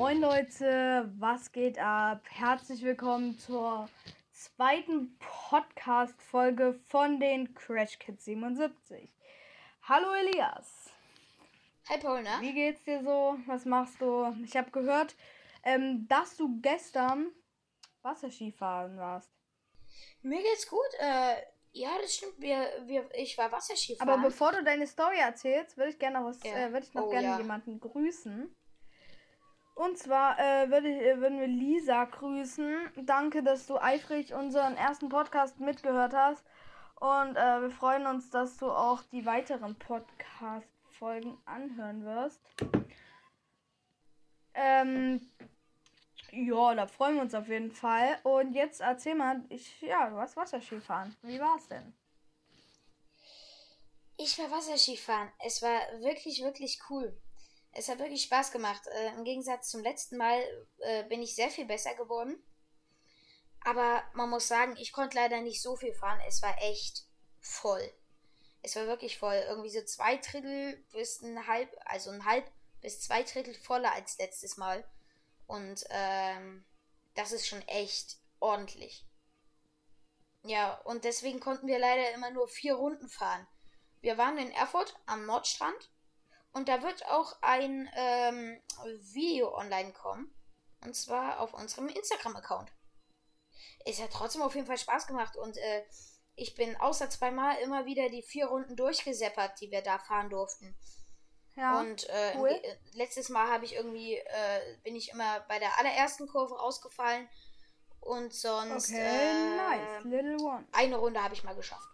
Moin Leute, was geht ab? Herzlich willkommen zur zweiten Podcast-Folge von den Crash Kids 77. Hallo Elias. Hi Paul, na? Wie geht's dir so? Was machst du? Ich habe gehört, ähm, dass du gestern Wasserskifahren warst. Mir geht's gut. Äh, ja, das stimmt. Wir, wir, ich war Wasserskifahren. Aber bevor du deine Story erzählst, würde ich gerne noch, was, Ja. äh, ich noch Oh, gerne ja. jemanden grüßen. Und zwar äh, würde, äh, würden wir Lisa grüßen. Danke, dass du eifrig unseren ersten Podcast mitgehört hast. Und äh, wir freuen uns, dass du auch die weiteren Podcast-Folgen anhören wirst. Ähm, ja, da freuen wir uns auf jeden Fall. Und jetzt erzähl mal, ich, ja, du hast Wasserskifahren. Wie war's denn? Ich war Wasserskifahren. Es war wirklich, wirklich cool. Es hat wirklich Spaß gemacht. Äh, Im Gegensatz zum letzten Mal äh, bin ich sehr viel besser geworden. Aber man muss sagen, ich konnte leider nicht so viel fahren. Es war echt voll. Es war wirklich voll. Irgendwie so zwei Drittel bis ein halb, also ein halb bis zwei Drittel voller als letztes Mal. Und ähm, das ist schon echt ordentlich. Ja, und deswegen konnten wir leider immer nur vier Runden fahren. Wir waren in Erfurt am Nordstrand und da wird auch ein ähm, Video online kommen. Und zwar auf unserem Instagram-Account. Es hat trotzdem auf jeden Fall Spaß gemacht und äh, ich bin außer zweimal immer wieder die vier Runden durchgeseppert, die wir da fahren durften. Ja. Und äh, cool. äh, letztes Mal habe ich irgendwie, äh, bin ich immer bei der allerersten Kurve rausgefallen. Und sonst Okay, nice. Little one. eine Runde habe ich mal geschafft.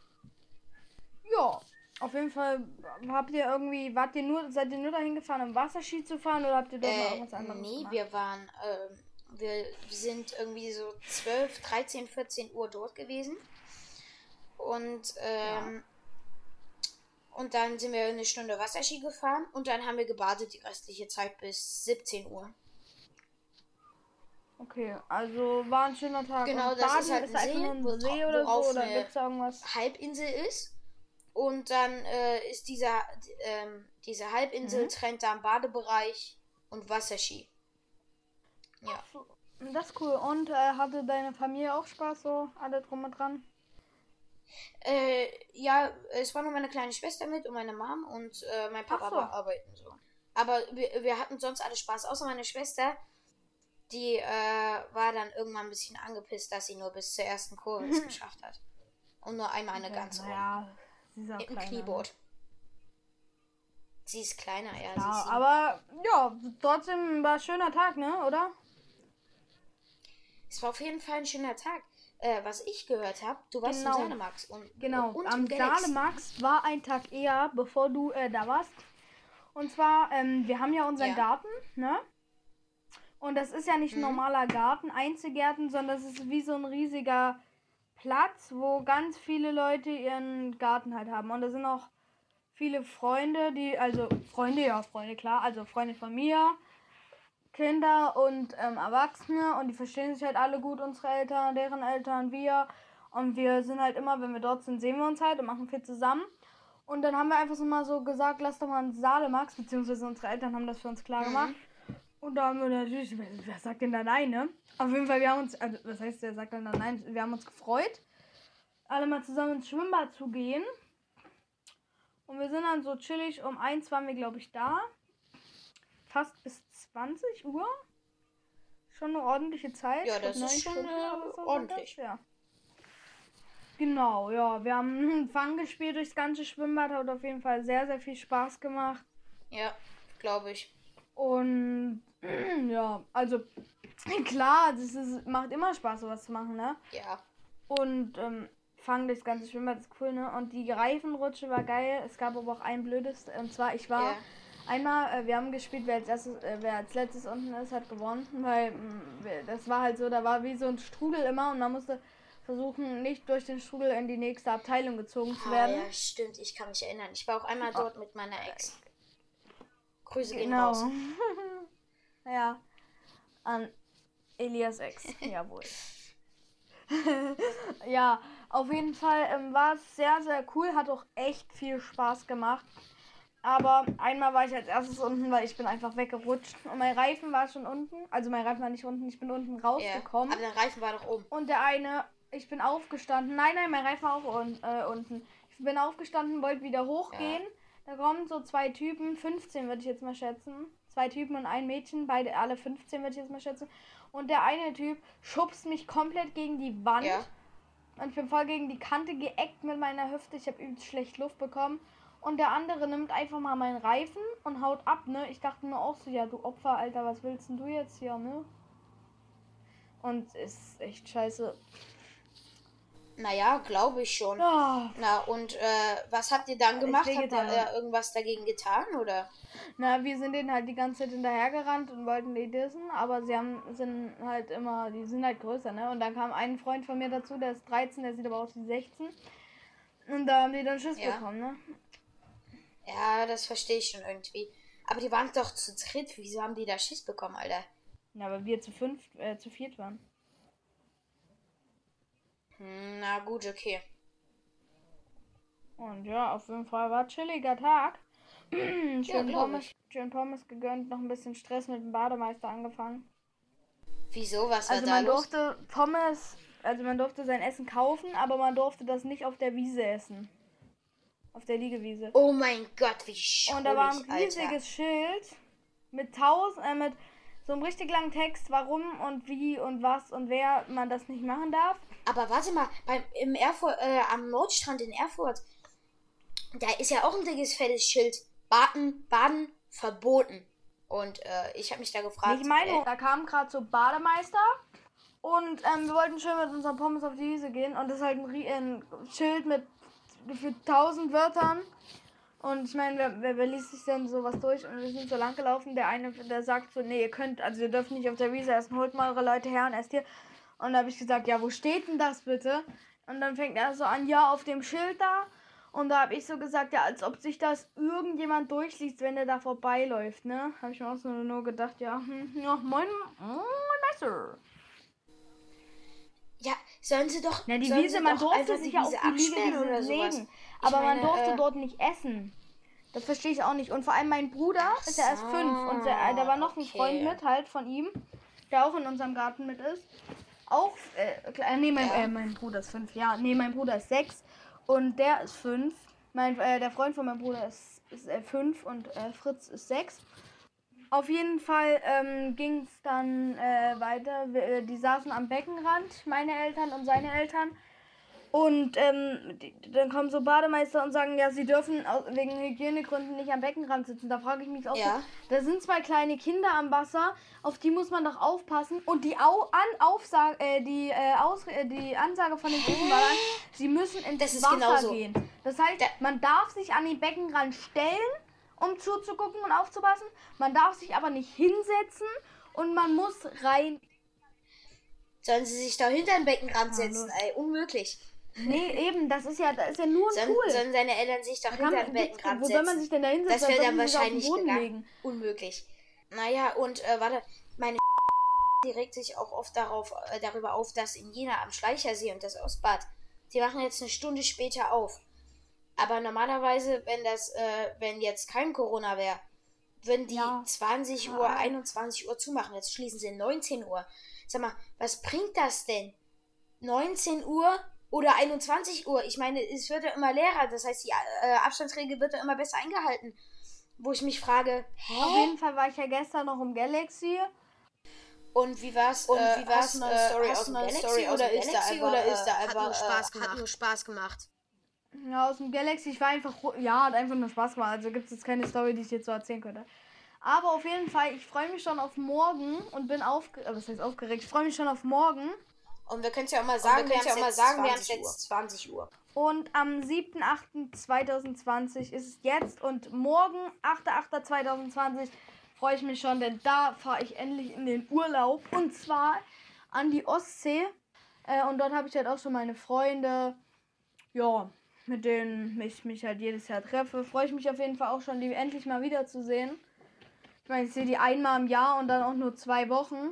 Ja, auf jeden Fall habt ihr irgendwie, wart ihr nur, seid ihr nur dahin gefahren, um Wasserski zu fahren oder habt ihr dort noch Äh, irgendwas anderes nee, gemacht? wir waren, ähm, wir sind irgendwie so 12, 13, 14 Uhr dort gewesen. Und, ähm, und dann sind wir eine Stunde Wasserski gefahren und dann haben wir gebadet die restliche Zeit bis 17 Uhr. Okay, also war ein schöner Tag. Genau, das Baden ist halt ist ein einfach See, ein wo- See oder worauf so, oder gibt's da irgendwas? Halbinsel ist. Und dann äh, ist dieser, ähm, diese Halbinsel Mhm. trennt da einen Badebereich und Wasserski. Ja. Das ist cool. Und äh, hatte deine Familie auch Spaß, so alle drum und dran? Äh, ja, es war nur meine kleine Schwester mit und meine Mom und äh, mein Papa so. war arbeiten so. Aber wir, wir hatten sonst alle Spaß, außer meine Schwester. Die äh, war dann irgendwann ein bisschen angepisst, dass sie nur bis zur ersten Kurve es geschafft hat. Und nur einmal eine ganze Runde. Ja, sie ist auch kleiner? Knieboard. Sie ist kleiner, ja. Ja, ist aber ja, trotzdem war ein schöner Tag, ne, oder? Es war auf jeden Fall ein schöner Tag. Äh, was ich gehört habe, du warst Genau. im Salemax und Genau, und am. Salemax war ein Tag eher, bevor du äh, da warst. Und zwar, ähm, wir haben ja unseren Ja. Garten, ne? Und das ist ja nicht ein Mhm. normaler Garten, Einzelgärten, sondern das ist wie so ein riesiger Platz, wo ganz viele Leute ihren Garten halt haben. Und da sind auch viele Freunde, die, also Freunde, ja, Freunde, klar, also Freunde von mir, Kinder und ähm, Erwachsene und die verstehen sich halt alle gut, unsere Eltern, deren Eltern, wir. Und wir sind halt immer, wenn wir dort sind, sehen wir uns halt und machen viel zusammen. Und dann haben wir einfach so mal so gesagt, lass doch mal einen Salemax, beziehungsweise unsere Eltern haben das für uns klar gemacht. Und da haben wir natürlich, wer, sagt denn da nein, ne? Auf jeden Fall, wir haben uns, also was heißt, wer sagt denn da nein? Wir haben uns gefreut, alle mal zusammen ins Schwimmbad zu gehen. Und wir sind dann so chillig, um eins waren wir, glaube ich, da. Fast bis 20 Uhr. Schon eine ordentliche Zeit. Ja, das ist schon, Stunden äh, so ordentlich. Ja. Genau, ja. Wir haben Fang gespielt durchs ganze Schwimmbad. Hat auf jeden Fall sehr, sehr viel Spaß gemacht. Ja, glaube ich. Und ja, also klar, das ist, macht immer Spaß, sowas zu machen, ne? Ja. Und ähm, Fang durchs ganze Schwimmbad ist cool, ne? Und die Reifenrutsche war geil. Es gab aber auch ein blödes. Und zwar, ich war Ja. einmal, äh, wir haben gespielt, wer als, erstes, äh, wer als letztes unten ist, hat gewonnen. Weil mh, wir- das war halt so, da war wie so ein Strudel immer und man musste versuchen, nicht durch den Strudel in die nächste Abteilung gezogen zu Ah, werden. ja, stimmt. Ich kann mich erinnern. Ich war auch einmal dort mit meiner Ex. Grüße gehen Genau. raus. ja. An Elias Ex. Jawohl. ja, auf jeden Fall ähm, war es sehr, sehr cool. Hat auch echt viel Spaß gemacht. Aber einmal war ich als erstes unten, weil ich bin einfach weggerutscht. Und mein Reifen war schon unten. Also mein Reifen war nicht unten, ich bin unten rausgekommen. Ja, aber der Reifen war doch oben. Und der eine, ich bin aufgestanden. Nein, nein, mein Reifen war auch un äh, unten. Ich bin aufgestanden, wollte wieder hochgehen. Ja. Da kommen so zwei Typen, 15 würde ich jetzt mal schätzen. Zwei Typen und ein Mädchen, beide alle 15 würde ich jetzt mal schätzen. Und der eine Typ schubst mich komplett gegen die Wand. Ja. Und ich bin voll gegen die Kante geeckt mit meiner Hüfte. Ich habe übelst schlecht Luft bekommen. Und der andere nimmt einfach mal meinen Reifen und haut ab, ne? Ich dachte mir auch so, ja, du Opfer, Alter, was willst denn du jetzt hier, ne? Und ist echt scheiße. Naja, glaube ich schon. Oh. Na, und äh, was habt ihr dann gemacht? Habt ihr äh, irgendwas dagegen getan, oder? Na, wir sind denen halt die ganze Zeit hinterhergerannt und wollten die dissen, aber sie haben, sind halt immer, die sind halt größer, ne? Und dann kam ein Freund von mir dazu, der ist 13, der sieht aber aus wie 16. Und da haben die dann Schiss ja. bekommen, ne? Ja, das verstehe ich schon irgendwie. Aber die waren doch zu dritt. Wieso haben die da Schiss bekommen, Alter? Ja, weil wir zu fünf, äh, zu viert waren. Hm, na gut, okay. Und ja, auf jeden Fall war chilliger Tag. schön, ja, Pommes, schön Pommes gegönnt, noch ein bisschen Stress mit dem Bademeister angefangen. Wieso? Was war also da man los? durfte Pommes, also man durfte sein Essen kaufen, aber man durfte das nicht auf der Wiese essen. Auf der Liegewiese. Oh mein Gott, wie schön. Und da war ein riesiges Alter. Schild mit tausend, äh, mit so einem richtig langen Text, warum und wie und was und wer man das nicht machen darf. Aber warte mal, beim, im Erfurt, äh, am Nordstrand in Erfurt, da ist ja auch ein dickes fettes Schild. Baden, Baden verboten. Und äh, ich habe mich da gefragt. Ich meine, äh, da kam gerade so Bademeister und ähm, wir wollten schön mit unserem Pommes auf die Wiese gehen und das ist halt ein, ein Schild mit für tausend Wörtern. Und ich meine, wer, wer, wer, liest sich denn sowas durch? Und wir sind so lang gelaufen. Der eine, der sagt so, nee, ihr könnt, also ihr dürft nicht auf der Wiese essen, holt mal eure Leute her und esst hier. Und da habe ich gesagt, ja, wo steht denn das bitte? Und dann fängt er so an, ja, auf dem Schild da. Und da habe ich so gesagt, ja, als ob sich das irgendjemand durchliest, wenn der da vorbeiläuft, ne? Habe ich mir auch so nur gedacht, ja, hm, ja, moin, moin, Messer. Ja, sollen sie doch. Na, die Wiese, man durfte sich ja auf die Liege oder legen. Aber meine, man durfte äh, dort nicht essen. Das verstehe ich auch nicht. Und vor allem mein Bruder so, ist ja erst fünf. Und der, äh, da war noch ein okay. Freund mit, halt von ihm, der auch in unserem Garten mit ist. Auch, äh, äh nee, mein, ja. äh, mein Bruder ist fünf, ja. Nee, mein Bruder ist sechs. Und der ist fünf. Mein, äh, der Freund von meinem Bruder ist, ist äh, fünf und äh, Fritz ist sechs. Auf jeden Fall ähm, ging es dann äh, weiter. Wir, äh, die saßen am Beckenrand, meine Eltern und seine Eltern. Und ähm, die, dann kommen so Bademeister und sagen, ja, sie dürfen wegen Hygienegründen nicht am Beckenrand sitzen. Da frage ich mich auch ja. so, da sind zwei kleine Kinder am Wasser, auf die muss man doch aufpassen. Und die, Au an Aufsage, äh, die, äh, Aus äh, die Ansage von den dann, sie müssen ins Wasser genauso. gehen. Das heißt, man darf sich an den Beckenrand stellen um zuzugucken und aufzupassen. Man darf sich aber nicht hinsetzen und man muss rein. Sollen sie sich da hinter den Beckenrand setzen? Ey, unmöglich. Nee, eben, das ist ja, das ist ja nur ein sollen, Pool. Sollen seine Eltern sich doch hinter den Beckenrand setzen? Wo soll man sich denn da hinsetzen? Das wäre dann wahrscheinlich gegangen. Unmöglich. Naja, und äh, warte, meine die regt sich auch oft darauf, äh, darüber auf, dass in Jena am Schleichersee und das Ostbad, die machen jetzt eine Stunde später auf. Aber normalerweise, wenn das, äh, wenn jetzt kein Corona wäre, würden die ja. 20 Uhr, 21 Uhr zumachen. Jetzt schließen sie 19 Uhr. Sag mal, was bringt das denn? 19 Uhr oder 21 Uhr? Ich meine, es wird ja immer leerer. Das heißt, die äh, Abstandsregel wird ja immer besser eingehalten. Wo ich mich frage, hä? Auf jeden Fall war ich ja gestern noch im Galaxy. Und wie war's? Und äh, wie war's? Eine äh, Story aus dem Galaxy, Story oder, ist da einfach, oder ist da einfach, hat nur Spaß gemacht? Hat nur Spaß gemacht. Ja, aus dem Galaxy. Ich war einfach. Ja, hat einfach nur Spaß gemacht. Also gibt es jetzt keine Story, die ich jetzt so erzählen könnte. Aber auf jeden Fall, ich freue mich schon auf morgen und bin aufgeregt. Was heißt aufgeregt? Ich freue mich schon auf morgen. Und wir können es ja auch mal sagen, wir, wir haben es sagen, wir haben jetzt 20 Uhr. Und am 7.8.2020 ist es jetzt und morgen, 8.8.2020, freue ich mich schon, denn da fahre ich endlich in den Urlaub. Und zwar an die Ostsee. Äh, und dort habe ich halt auch schon meine Freunde. Ja, mit denen ich mich halt jedes Jahr treffe. Freue ich mich auf jeden Fall auch schon, die endlich mal wiederzusehen. Ich meine, ich sehe die einmal im Jahr und dann auch nur zwei Wochen.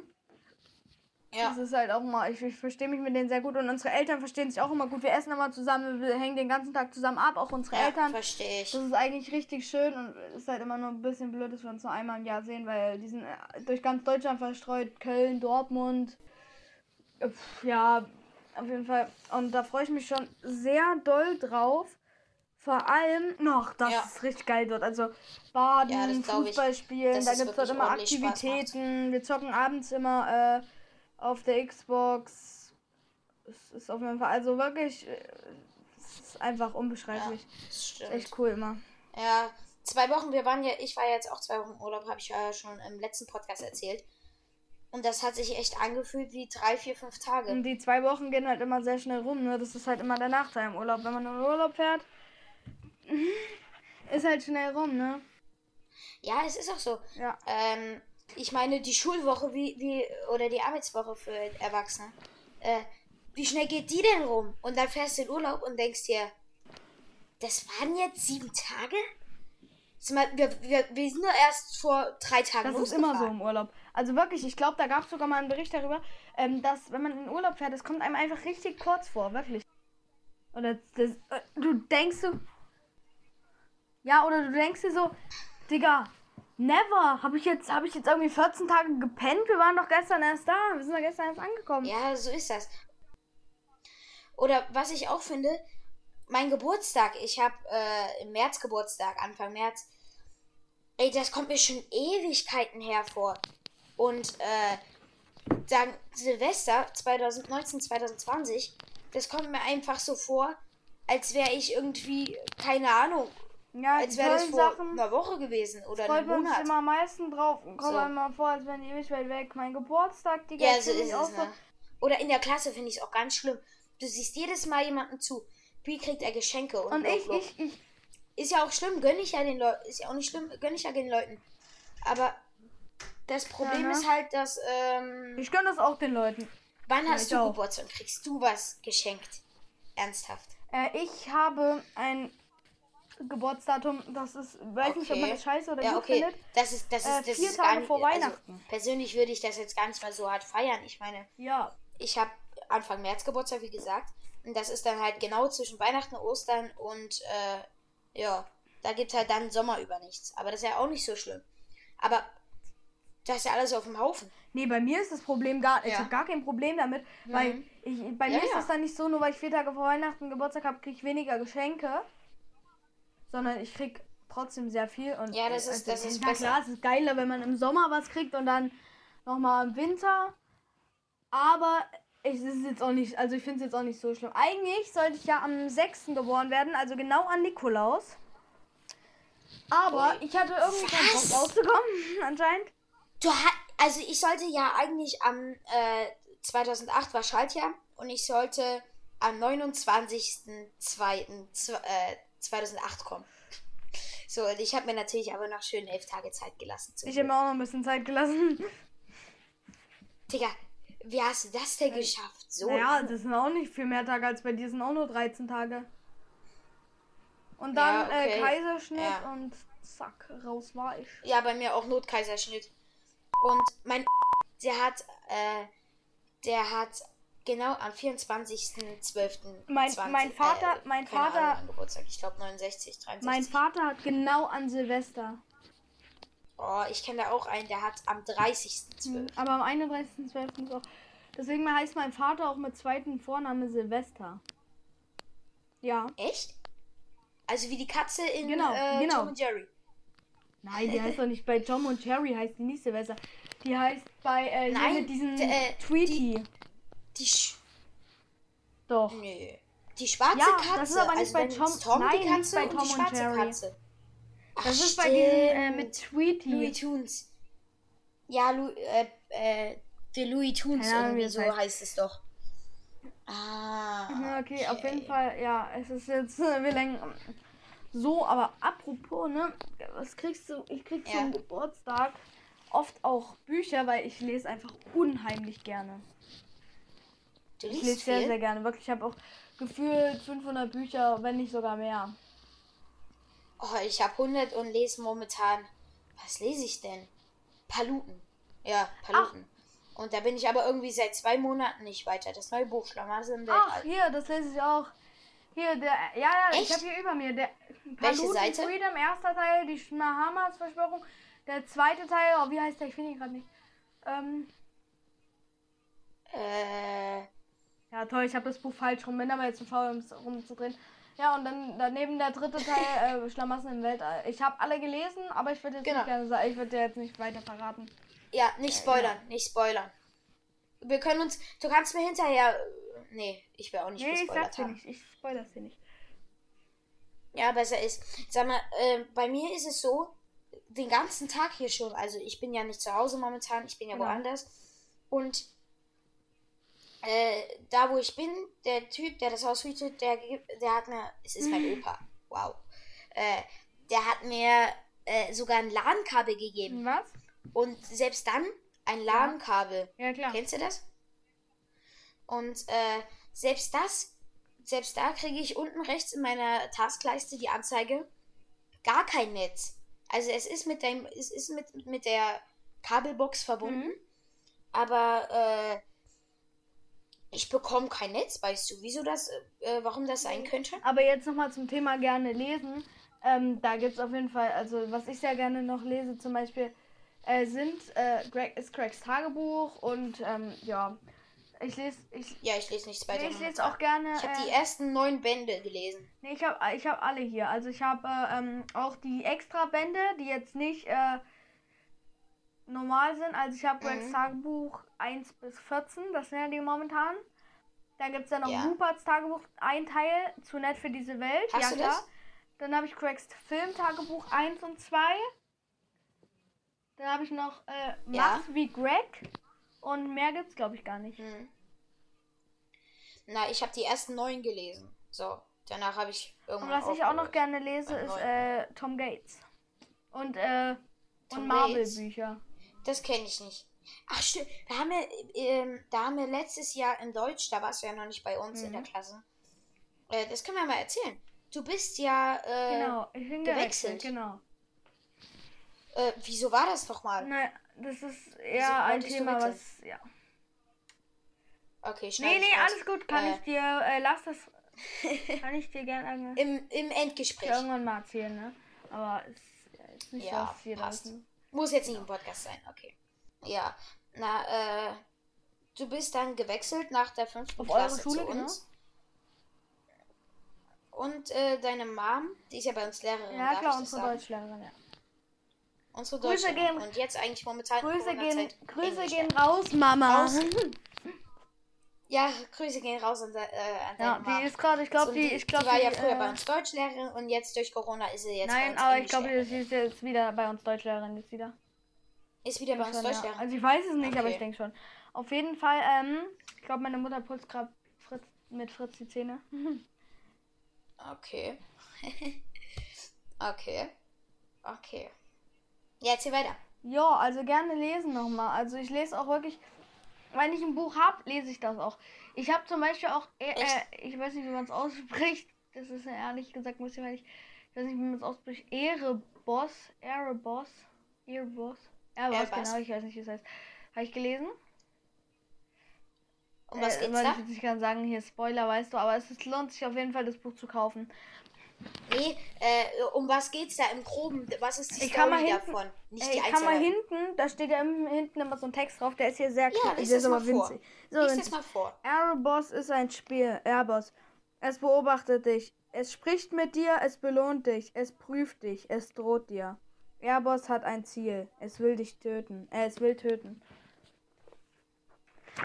Ja. Das ist halt auch mal, ich, ich verstehe mich mit denen sehr gut und unsere Eltern verstehen sich auch immer gut. Wir essen immer zusammen, wir hängen den ganzen Tag zusammen ab, auch unsere ja, Eltern. verstehe ich. Das ist eigentlich richtig schön und es ist halt immer nur ein bisschen blöd, dass wir uns nur einmal im Jahr sehen, weil die sind äh, durch ganz Deutschland verstreut, Köln, Dortmund. Ja, auf jeden Fall. Und da freue ich mich schon sehr doll drauf. Vor allem noch, das ja. ist richtig geil dort. Also Baden, ja, Fußball spielen, da gibt es dort immer Aktivitäten. Wir zocken abends immer äh, auf der Xbox. Es ist auf jeden Fall, also wirklich, äh, es ist einfach unbeschreiblich. Ja, das stimmt. Echt cool immer. Ja, zwei Wochen, wir waren ja, ich war jetzt auch zwei Wochen im Urlaub, habe ich ja schon im letzten Podcast erzählt. Und das hat sich echt angefühlt wie drei, vier, fünf Tage. Und die zwei Wochen gehen halt immer sehr schnell rum, ne? Das ist halt immer der Nachteil im Urlaub. Wenn man in Urlaub fährt, ist halt schnell rum, ne? Ja, es ist auch so. Ja. Ähm, ich meine, die Schulwoche wie, wie oder die Arbeitswoche für Erwachsene. Äh, wie schnell geht die denn rum? Und dann fährst du in Urlaub und denkst dir, das waren jetzt sieben Tage? Wir, wir, wir sind nur erst vor drei Tagen Das ist immer so im Urlaub. Also wirklich, ich glaube, da gab es sogar mal einen Bericht darüber, ähm, dass wenn man in Urlaub fährt, das kommt einem einfach richtig kurz vor, wirklich. Oder das, äh, du denkst so. Ja, oder du denkst dir so, Digga, never. Habe ich jetzt, habe ich jetzt irgendwie 14 Tage gepennt? Wir waren doch gestern erst da. Wir sind doch gestern erst angekommen. Ja, so ist das. Oder was ich auch finde, mein Geburtstag. Ich habe äh, im März Geburtstag, Anfang März. Ey, das kommt mir schon Ewigkeiten hervor. Und äh, dann Silvester 2019, 2020 das kommt mir einfach so vor, als wäre ich irgendwie, keine Ahnung, ja, als wäre das vor Sachen, einer Woche gewesen oder einem Monat. uns immer am meisten drauf und kommen so. einmal vor, als wären die ewig weit weg. Mein Geburtstag, die Ja, so ist es, ne? Oder in der Klasse finde ich es auch ganz schlimm. Du siehst jedes Mal jemanden zu. Wie kriegt er Geschenke und, und ich, ich, ich. Ist ja auch schlimm, gönne ich ja den Leuten. Ist ja auch nicht schlimm, gönne ich ja den Leuten. Aber das Problem ja, ne? ist halt, dass. Ähm, ich gönne das auch den Leuten. Wann hast du Geburtstag und kriegst du was geschenkt? Ernsthaft. Äh, ich habe ein Geburtsdatum, das ist, weiß okay. nicht, ob man das scheiße oder ja, okay. findet. Das ist, das ist, äh, das vier ist Tage vor also Weihnachten. Also, persönlich würde ich das jetzt gar nicht mal so hart feiern. Ich meine, ja. ich habe Anfang März Geburtstag, wie gesagt. Und das ist dann halt genau zwischen Weihnachten, Ostern und äh, ja, da gibt halt dann Sommer über nichts. Aber das ist ja auch nicht so schlimm. Aber das ist ja alles auf dem Haufen. Nee, bei mir ist das Problem gar, ja. ich habe gar kein Problem damit, mhm. weil ich, bei ja, mir ist das dann nicht so, nur weil ich vier Tage vor Weihnachten Geburtstag habe, kriege ich weniger Geschenke, sondern ich krieg trotzdem sehr viel und ja, das ist, also, das ist na klar, es ist geiler, wenn man im Sommer was kriegt und dann nochmal im Winter, aber es ist jetzt auch nicht, also ich finde es jetzt auch nicht so schlimm. Eigentlich sollte ich ja am 6. geboren werden, also genau an Nikolaus. Aber ich hatte irgendwie keinen Bock rauszukommen, anscheinend. Du hast, also ich sollte ja eigentlich am äh, 2008 war Schaltjahr und ich sollte am 29.02.2008 äh, kommen. So, und ich habe mir natürlich aber noch schön elf Tage Zeit gelassen. Ich habe mir auch noch ein bisschen Zeit gelassen. Digga, wie hast du das denn geschafft? So. Ja, das sind auch nicht viel mehr Tage als bei dir, sind auch nur 13 Tage. Und dann ja, äh, okay. äh, Kaiserschnitt ja. und zack, raus war ich. Ja, bei mir auch Notkaiserschnitt. Und mein der hat, äh, der hat genau am 24.12. Mein, mein Vater, äh, mein Vater, Ahnung, Geburtstag, ich glaube 69, 63. Mein Vater hat genau an Silvester. Oh, ich kenne da auch einen, der hat am 30.12. Hm, aber am 31.12. auch. Deswegen heißt mein Vater auch mit zweiten Vorname Silvester. Ja. Echt? Also wie die Katze in genau, äh, genau. Tom und Jerry. Nein, die heißt doch nicht bei Tom und Jerry, heißt die nicht Silvester. Die heißt bei äh, Nein, mit diesem äh, Tweety. Die, die Sch Doch. Nee. Die schwarze ja, Katze. Das ist aber nicht also bei Tom, Tom nein, die Katze bei Tom und, die und Jerry. Katze. Ach, das ist bei diesem äh, mit Tweety. Louis Tunes. Ja, Lu äh, äh, der Louis Tunes ja, irgendwie so heißt. heißt es doch. Ah. Okay, okay, auf jeden Fall, ja, es ist jetzt, wir lenken so, aber apropos, ne, was kriegst du? Ich krieg ja. zum Geburtstag oft auch Bücher, weil ich lese einfach unheimlich gerne. Ich lese sehr, sehr gerne. Wirklich, ich habe auch gefühlt 500 Bücher, wenn nicht sogar mehr. Oh, ich habe 100 und lese momentan. Was lese ich denn? Paluten. Ja, Paluten. Und da bin ich aber irgendwie seit zwei Monaten nicht weiter. Das neue Buch Schlamassel im Ach, Weltall. hier, das lese ich auch. Hier, der, ja, ja, ich Echt? habe hier über mir, der Welche Seite? Freedom, erster Teil, die Schmahamas Verschwörung. Der zweite Teil, oh, wie heißt der? Ich finde ihn gerade nicht. Ähm, Äh, ja, toll, ich habe das Buch falsch rum, bin aber jetzt zu faul, um es rumzudrehen. Ja, und dann daneben der dritte Teil, äh, Schlamassen im Weltall. Ich habe alle gelesen, aber ich würde jetzt Genau. nicht gerne sagen, ich würde dir jetzt nicht weiter verraten. ja, nicht spoilern, nicht spoilern. Wir können uns. Du kannst mir hinterher. Nee, ich will auch nicht Nee, ich gespoilert dir haben. nicht, ich spoilere dir nicht. Ja, besser ist. Sag mal, äh, bei mir ist es so, den ganzen Tag hier schon. Also ich bin ja nicht zu Hause momentan, ich bin ja Genau. woanders. Und äh, da wo ich bin, der Typ, der das Haus hütet, der, der hat mir. Es ist mein Opa. Wow. Äh, der hat mir äh, sogar ein LAN-Kabel gegeben. Was? Und selbst dann ein LAN-Kabel. Ja, klar. Kennst du das? Und äh, selbst das, selbst da kriege ich unten rechts in meiner Taskleiste die Anzeige, gar kein Netz. Also es ist mit dem, es ist mit, mit der Kabelbox verbunden, Mhm. aber äh, ich bekomme kein Netz, weißt du, wieso das, äh, warum das sein könnte? Aber jetzt nochmal zum Thema gerne lesen. Ähm, da gibt es auf jeden Fall, also was ich sehr gerne noch lese, zum Beispiel, äh, sind, äh, Greg, ist Gregs Tagebuch und ähm, ja, ich lese, ich, Ja, ich lese nichts weiter. nee, ich lese auch gerne. Ich habe äh, die ersten neun Bände gelesen. Nee, ich habe ich hab alle hier. Also ich habe ähm, auch die Extra-Bände, die jetzt nicht äh, normal sind. Also ich habe Gregs Mhm. Tagebuch 1 bis 14, das sind ja die momentan. Dann gibt es ja noch Ja. Ruperts Tagebuch, ein Teil, zu nett für diese Welt. Hast ja, du klar. das? Dann habe ich Gregs Filmtagebuch 1 und 2. Dann habe ich noch äh, Ja. Mach's wie Greg. Und mehr gibt's glaube ich gar nicht. Hm. Na, ich habe die ersten neun gelesen. So, danach habe ich Und irgendwann was ich auch noch gerne lese, ist äh, Tom Gates. Und, äh, Tom und? Marvel-Bücher. Das kenne ich nicht. Ach stimmt, da haben wir, ähm, da haben wir letztes Jahr in Deutsch, da warst du ja noch nicht bei uns in der Mhm. Klasse. Äh, das können wir mal erzählen. Du bist ja, äh, Genau, ich bin gewechselt. gewechselt. Genau. äh, wieso war das nochmal? Nein, das ist eher ein Thema, was. Ja. Okay, schneid Nee, nee, raus. alles gut. Kann Äh. ich dir, äh, lass das. kann ich dir gerne Im, im Endgespräch. irgendwann mal erzählen, ne? Aber es ist nicht Ja, so, jeder passt. Muss jetzt nicht im Podcast sein, okay. Ja, na, äh, du bist dann gewechselt nach der fünften Auf Klasse Schule, zu genau. uns. Und äh, deine Mom, die ist ja bei uns Lehrerin. Ja, klar, unsere sagen? Deutschlehrerin, ja. Unsere Grüße Deutschlehrerin. gehen- Und jetzt eigentlich momentan Grüße gehen, Grüße gehen raus, Mama. Raus. Ja, Grüße gehen raus an, äh, an Ja, Mom. die ist gerade, ich glaube, Und die, ich glaube, die war ja früher äh, bei uns Deutschlehrerin und jetzt durch Corona ist sie jetzt Nein, aber ich glaube, sie ist jetzt wieder bei uns Deutschlehrerin jetzt wieder. Ist wieder bei uns Schon, ja. Deutschlehrerin. Also ich weiß es nicht, aber Okay. ich denke schon. Auf jeden Fall, ähm, ich glaube, meine Mutter putzt gerade Fritz, mit Fritz die Zähne. Okay. okay. Okay. Ja, erzähl weiter. Ja, also gerne lesen nochmal. Also ich lese auch wirklich, wenn ich ein Buch habe, lese ich das auch. Ich habe zum Beispiel auch, äh, äh, ich weiß nicht, wie man es ausspricht. Das ist ja ehrlich gesagt, muss ich mal nicht, ich weiß nicht, wie man es ausspricht. Erebos, Erebos, Erebos, Erebos, Erebos. genau, ich weiß nicht, wie es heißt. Habe ich gelesen. Um was äh, geht's da? Ich jetzt nicht ganz sagen, hier Spoiler, weißt du, aber es ist, lohnt sich auf jeden Fall, das Buch zu kaufen. Nee, äh, um was geht's da im Groben? Was ist die Ich Story hinten- davon? Nicht Ey, die ich kann mal hinten, da steht ja hinten immer so ein Text drauf, der ist hier sehr Ja, lies der das ist mal winzig. So Lies winzig. das mal vor. Erebos ist ein Spiel. Erebos. Es beobachtet dich. Es spricht mit dir, es belohnt dich, es prüft dich, es droht dir. Erebos hat ein Ziel. Es will dich töten. Äh, es will töten.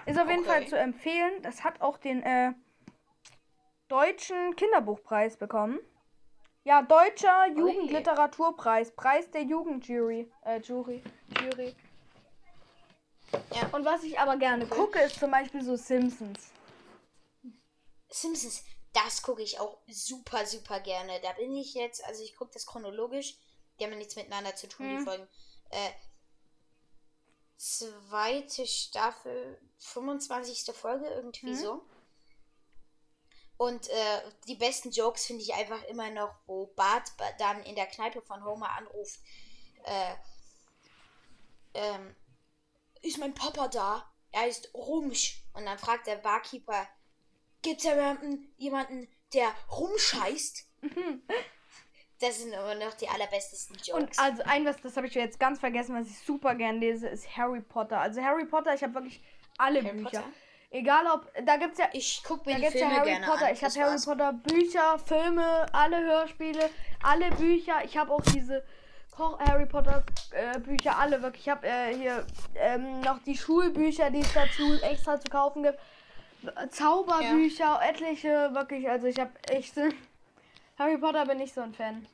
Ist auf jeden Okay. Fall zu empfehlen. Das hat auch den äh, deutschen Kinderbuchpreis bekommen. Ja, deutscher Jugendliteraturpreis. Preis der Jugendjury. Äh, Jury. Jury. Ja. Und was ich aber gerne gucke, ist zum Beispiel so Simpsons. Simpsons, das gucke ich auch super, super gerne. Da bin ich jetzt, also ich gucke das chronologisch. Die haben ja nichts miteinander zu tun, die Mhm. Folgen. Äh, zweite Staffel, 25. Folge, irgendwie Mhm. so. Und äh, die besten Jokes finde ich einfach immer noch, wo Bart ba- dann in der Kneipe von Homer anruft. Äh, ähm, ist mein Papa da? er heißt Rumsch. Und dann fragt der Barkeeper, gibt's da jemanden, jemanden der rumscheißt? das sind aber noch die allerbesten Jokes. Und also ein, was, das habe ich jetzt ganz vergessen, was ich super gern lese, ist Harry Potter. Also Harry Potter, ich habe wirklich alle Harry Bücher. Potter? Egal ob, da gibt's ja, Ich gucke mir da die gibt's ja Filme Harry gerne Potter. an. Ich habe Harry. Potter Bücher, Filme, alle Hörspiele, alle Bücher. Ich habe auch diese Ko- Harry Potter äh, Bücher, alle wirklich. Ich habe äh, hier ähm, noch die Schulbücher, die es dazu extra zu kaufen gibt. Zauberbücher, etliche, wirklich. Also ich habe echt. Harry Potter bin ich so ein Fan.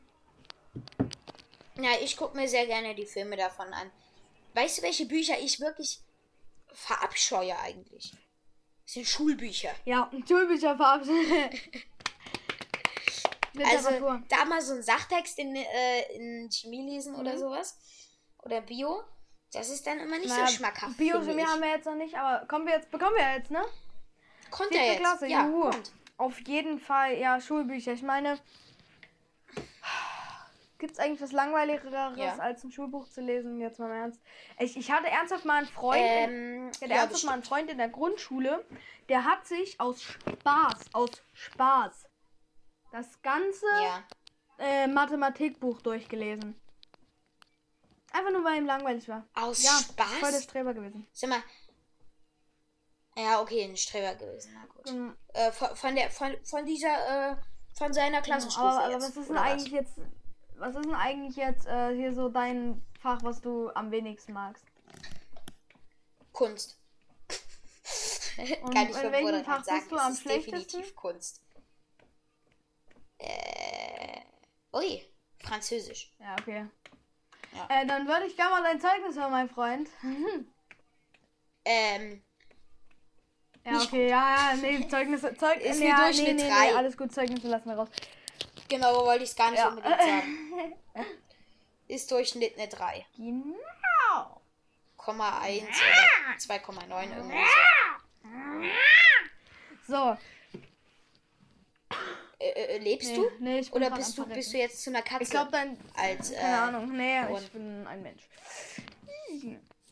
Ja, ich gucke mir sehr gerne die Filme davon an. Weißt du, welche Bücher ich wirklich verabscheue eigentlich? Das sind Schulbücher. Ja, Schulbücher verabschieden. Also da mal so einen Sachtext in, äh, in Chemie lesen Mhm. oder sowas. Oder Bio. Das ist dann immer nicht Naja, so schmackhaft. Biochemie finde ich. haben wir jetzt noch nicht, aber kommen wir jetzt, bekommen wir jetzt, ne? Kommt Vierte ja jetzt. Klasse, ja, kommt. Auf jeden Fall, ja, Schulbücher. Ich meine, gibt es eigentlich was Langweiligeres, Ja. als ein Schulbuch zu lesen? Jetzt mal im Ernst. Ich, ich hatte ernsthaft mal einen Freund, Ähm, ich hatte ja, ernsthaft mal einen Freund in der Grundschule, der hat sich aus Spaß, aus Spaß, das ganze ja. äh, Mathematikbuch durchgelesen. Einfach nur, weil ihm langweilig war. Aus Ja, Spaß? voll der Streber gewesen. Sag mal. Ja, okay, ein Streber gewesen. Na gut. Mhm. Äh, von, von der, von, von dieser, äh, von seiner Klassenstufe. Aber, aber jetzt, was ist denn eigentlich jetzt, was ist denn eigentlich jetzt äh, hier so dein Fach, was du am wenigsten magst? Kunst. Und Kann ich in welchem Fach sagen, bist du am ist schlechtesten? definitiv Kunst. Äh, ui, Französisch. Ja, okay. Ja. Äh, dann würde ich gerne mal dein Zeugnis hören, mein Freund. Ähm, Ja, Nicht okay, ja, ja, nee, Zeugnisse, Zeug, Ist nee, ja, nee, nee, nee, alles gut, Zeugnisse lassen wir raus. Genau, wollte ich es gar nicht Ja. unbedingt sagen. Ist Durchschnitt eine 3. Genau. 0,1 oder 2,9 irgendwie so. So, Äh, äh, lebst nee, du? nee, ich bin Oder bist du, bist du jetzt zu einer Katze? Ich glaube, dein, als, äh, keine Ahnung, nee, ich bin ein Mensch.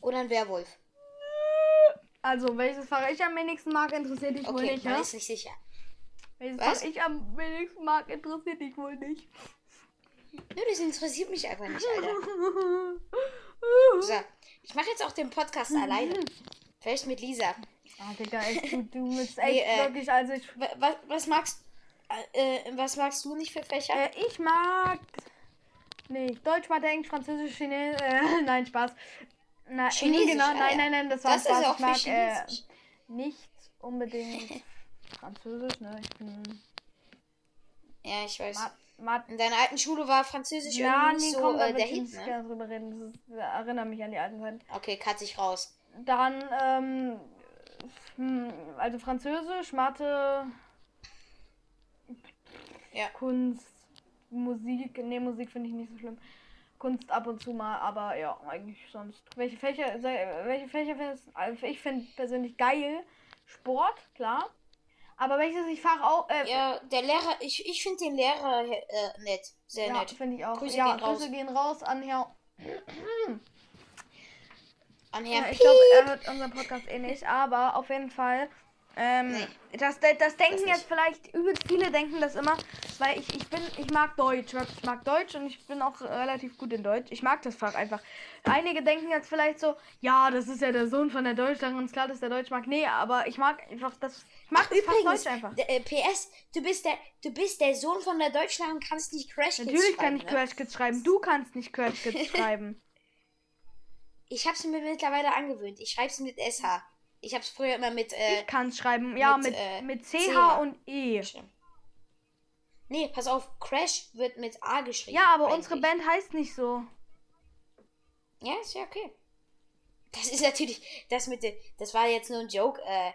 Oder ein Werwolf. Also, welches Fach ich am wenigsten mag, interessiert dich wohl Okay, nicht, man ja? ist nicht sicher. Welches Was? Fach ich am wenigsten mag, interessiert dich wohl nicht. Nö, das interessiert mich einfach nicht, Alter. So, ich mache jetzt auch den Podcast alleine. Vielleicht mit Lisa. Ah, Digga, echt, du, du bist Nee, echt äh, wirklich, also ich, Wa- Was, was magst äh, äh, was magst du nicht für Fächer? äh, ich mag, nee, Deutsch, Mathe, Englisch, Französisch, Chinesisch, äh, nein, Spaß. Na, Chinesisch, genau, ah, nein, ja. nein, nein, das war das ist Spaß. auch ich mag für äh, Chinesisch. nicht unbedingt Französisch, ne, ich bin, ja, ich weiß. Mat, Mat, In deiner alten Schule war Französisch ja, irgendwie nee, so komm, äh, der ich Hit, ne? gerne drüber reden, das, ist, das erinnert mich an die alten Zeiten. Okay, cut ich raus. Dann, ähm, hm, also Französisch, Mathe, Ja. Kunst, Musik, nee, Musik finde ich nicht so schlimm. Kunst ab und zu mal, aber ja, eigentlich sonst. Welche Fächer, welche Fächer findest also ich finde persönlich geil. Sport, klar. Aber welches ich Fach auch, äh, Ja, der Lehrer, ich, ich finde den Lehrer äh, nett. Sehr ja, nett. finde ich auch. Grüße ja, gehen raus. Grüße gehen raus an Herr. An Ja, Herrn ich glaube, er hört unseren Podcast eh nicht, aber auf jeden Fall. Ähm, Nee. das, das, das denken Das jetzt vielleicht, übelst viele denken das immer, weil ich, ich bin, ich mag Deutsch, ich mag Deutsch und ich bin auch relativ gut in Deutsch. Ich mag das Fach einfach. Einige denken jetzt vielleicht so, ja, das ist ja der Sohn von der Deutschlehrerin, ist klar, dass der Deutsch mag. Nee, aber ich mag einfach das, ich mag das Fach Übrigens, Deutsch einfach. d- äh, PS, du bist der, du bist der Sohn von der Deutschland und kannst nicht Crash Kids Natürlich kann ich ne? Crash Kids schreiben, du kannst nicht Crash Kids schreiben. Ich hab's mir mittlerweile angewöhnt. Ich schreib's mit SH. Ich hab's früher immer mit äh, Ich kann schreiben, ja, mit, mit, äh, mit CH. CH und E. geschrieben. Nee, pass auf, Crash wird mit A geschrieben. Ja, aber eigentlich. unsere Band heißt nicht so. Ja, ist ja okay. Das ist natürlich, das mit dem, das war jetzt nur ein Joke. Äh,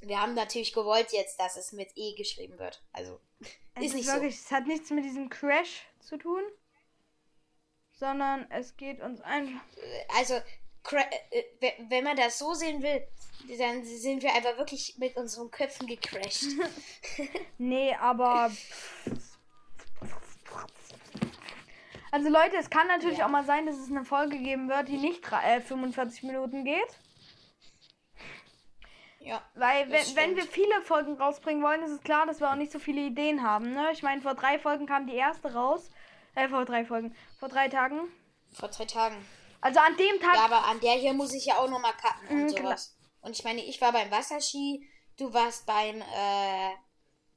wir haben natürlich gewollt jetzt, dass es mit E geschrieben wird. Also, Es ist nicht wirklich, es hat nichts mit diesem Crash zu tun, sondern es geht uns einfach. so. Also, Äh, äh, we- wenn man das so sehen will, dann sind wir einfach wirklich mit unseren Köpfen gecrashed. Nee, aber. Also Leute, es kann natürlich Ja. auch mal sein, dass es eine Folge geben wird, die nicht äh, 45 Minuten geht. Ja. Weil wenn, wenn wir viele Folgen rausbringen wollen, ist es klar, dass wir auch nicht so viele Ideen haben. Ne? Ich meine, vor drei Folgen kam die erste raus. Äh, vor drei Folgen. Vor drei Tagen. Vor drei Tagen. Also an dem Tag. Ja, aber an der hier muss ich ja auch nochmal cutten und Mhm, sowas. Und ich meine, ich war beim Wasserski, du warst beim, äh,